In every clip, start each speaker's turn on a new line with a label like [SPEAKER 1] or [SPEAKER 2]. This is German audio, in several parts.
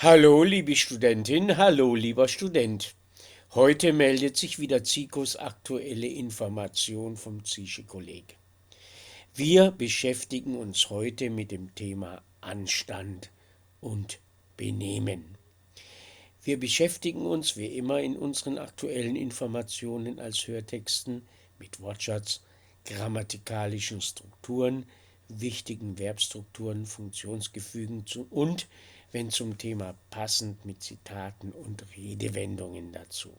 [SPEAKER 1] Hallo, liebe Studentin, hallo, lieber Student. Heute meldet sich wieder Zikos aktuelle Information vom Zische Kolleg. Wir beschäftigen uns heute mit dem Thema Anstand und Benehmen. Wir beschäftigen uns wie immer in unseren aktuellen Informationen als Hörtexten mit Wortschatz, grammatikalischen Strukturen, wichtigen Verbstrukturen, Funktionsgefügen und wenn zum Thema passend mit Zitaten und Redewendungen dazu.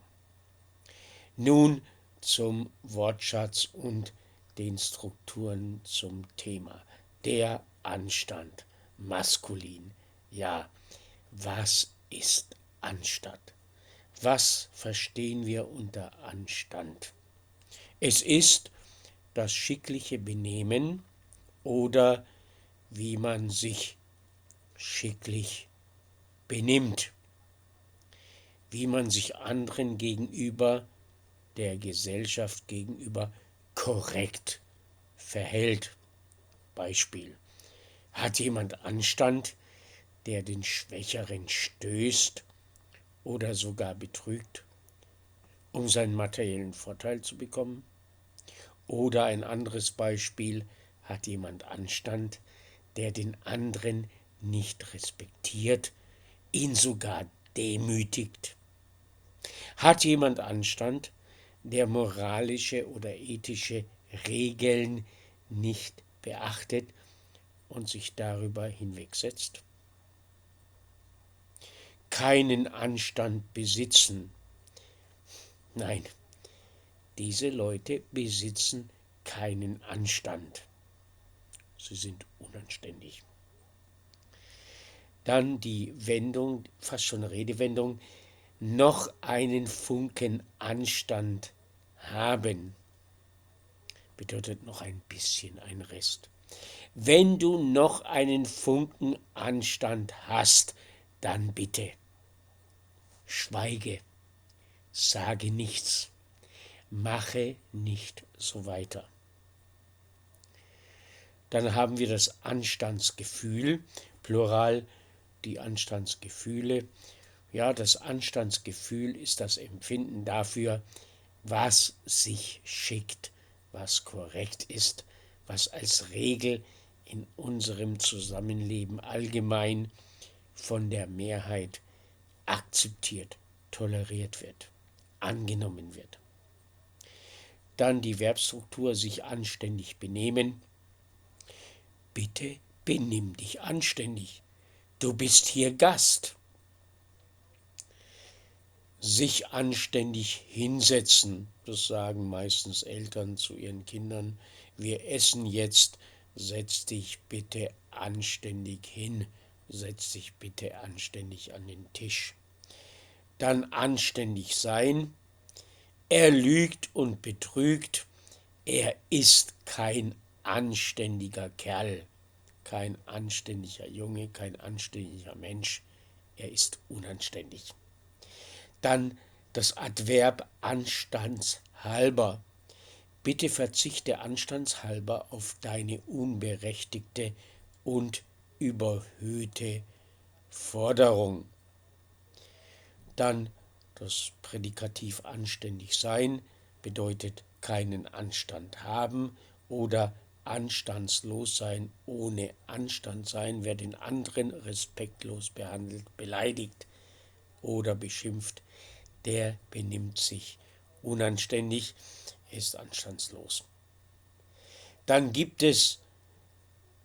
[SPEAKER 1] Nun zum Wortschatz und den Strukturen zum Thema. Der Anstand, maskulin. Ja, was ist Anstand? Was verstehen wir unter Anstand? Es ist das schickliche Benehmen oder wie man sich schicklich benimmt, wie man sich anderen gegenüber, der Gesellschaft gegenüber korrekt verhält. Beispiel. Hat jemand Anstand, der den Schwächeren stößt oder sogar betrügt, um seinen materiellen Vorteil zu bekommen? Oder ein anderes Beispiel, hat jemand Anstand, der den anderen nicht respektiert, ihn sogar demütigt? Hat jemand Anstand, der moralische oder ethische Regeln nicht beachtet und sich darüber hinwegsetzt? Keinen Anstand besitzen. Nein, diese Leute besitzen keinen Anstand. Sie sind unanständig. Dann die Wendung, fast schon Redewendung, noch einen Funken Anstand haben. Bedeutet noch ein bisschen ein Rest. Wenn du noch einen Funken Anstand hast, dann bitte schweige, sage nichts, mache nicht so weiter. Dann haben wir das Anstandsgefühl, Plural die Anstandsgefühle. Ja, das Anstandsgefühl ist das Empfinden dafür, was sich schickt, was korrekt ist, was als Regel in unserem Zusammenleben allgemein von der Mehrheit akzeptiert, toleriert wird, angenommen wird. Dann die Verbstruktur sich anständig benehmen. Bitte benimm dich anständig. Du bist hier Gast. Sich anständig hinsetzen, das sagen meistens Eltern zu ihren Kindern. Wir essen jetzt, setz dich bitte anständig hin, setz dich bitte anständig an den Tisch. Dann anständig sein. Er lügt und betrügt. Er ist kein anständiger Kerl kein anständiger Junge, kein anständiger Mensch, er ist unanständig. Dann das Adverb anstandshalber. Bitte verzichte anstandshalber auf deine unberechtigte und überhöhte Forderung. Dann das Prädikativ anständig sein bedeutet keinen Anstand haben oder anstandslos sein, ohne Anstand sein, wer den anderen respektlos behandelt, beleidigt oder beschimpft, der benimmt sich unanständig, ist anstandslos. Dann gibt es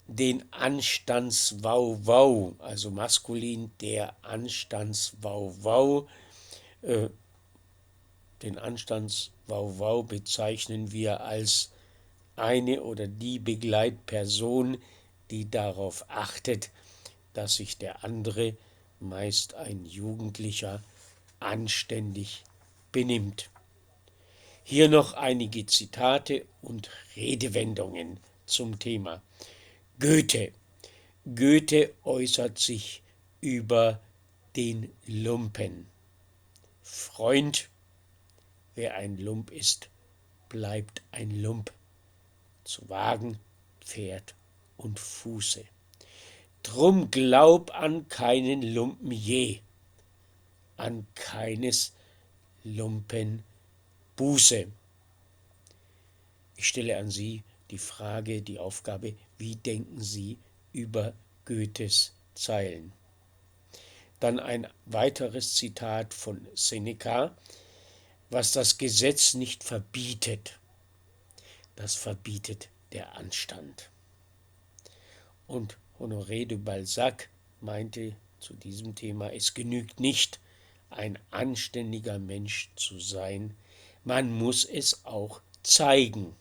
[SPEAKER 1] den Anstandswauwau, also maskulin der Anstandswauwau. Äh, den Anstandswauwau bezeichnen wir als eine oder die Begleitperson, die darauf achtet, dass sich der andere, meist ein Jugendlicher, anständig benimmt. Hier noch einige Zitate und Redewendungen zum Thema. Goethe. Goethe äußert sich über den Lumpen. Freund, wer ein Lump ist, bleibt ein Lump zu Wagen, Pferd und Fuße. Drum glaub an keinen Lumpen je, an keines Lumpen Buße. Ich stelle an Sie die Frage, die Aufgabe, wie denken Sie über Goethes Zeilen? Dann ein weiteres Zitat von Seneca, was das Gesetz nicht verbietet, das verbietet der Anstand. Und Honoré de Balzac meinte zu diesem Thema, es genügt nicht, ein anständiger Mensch zu sein, man muss es auch zeigen.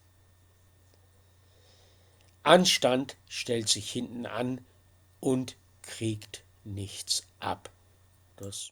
[SPEAKER 1] Anstand stellt sich hinten an und kriegt nichts ab. Das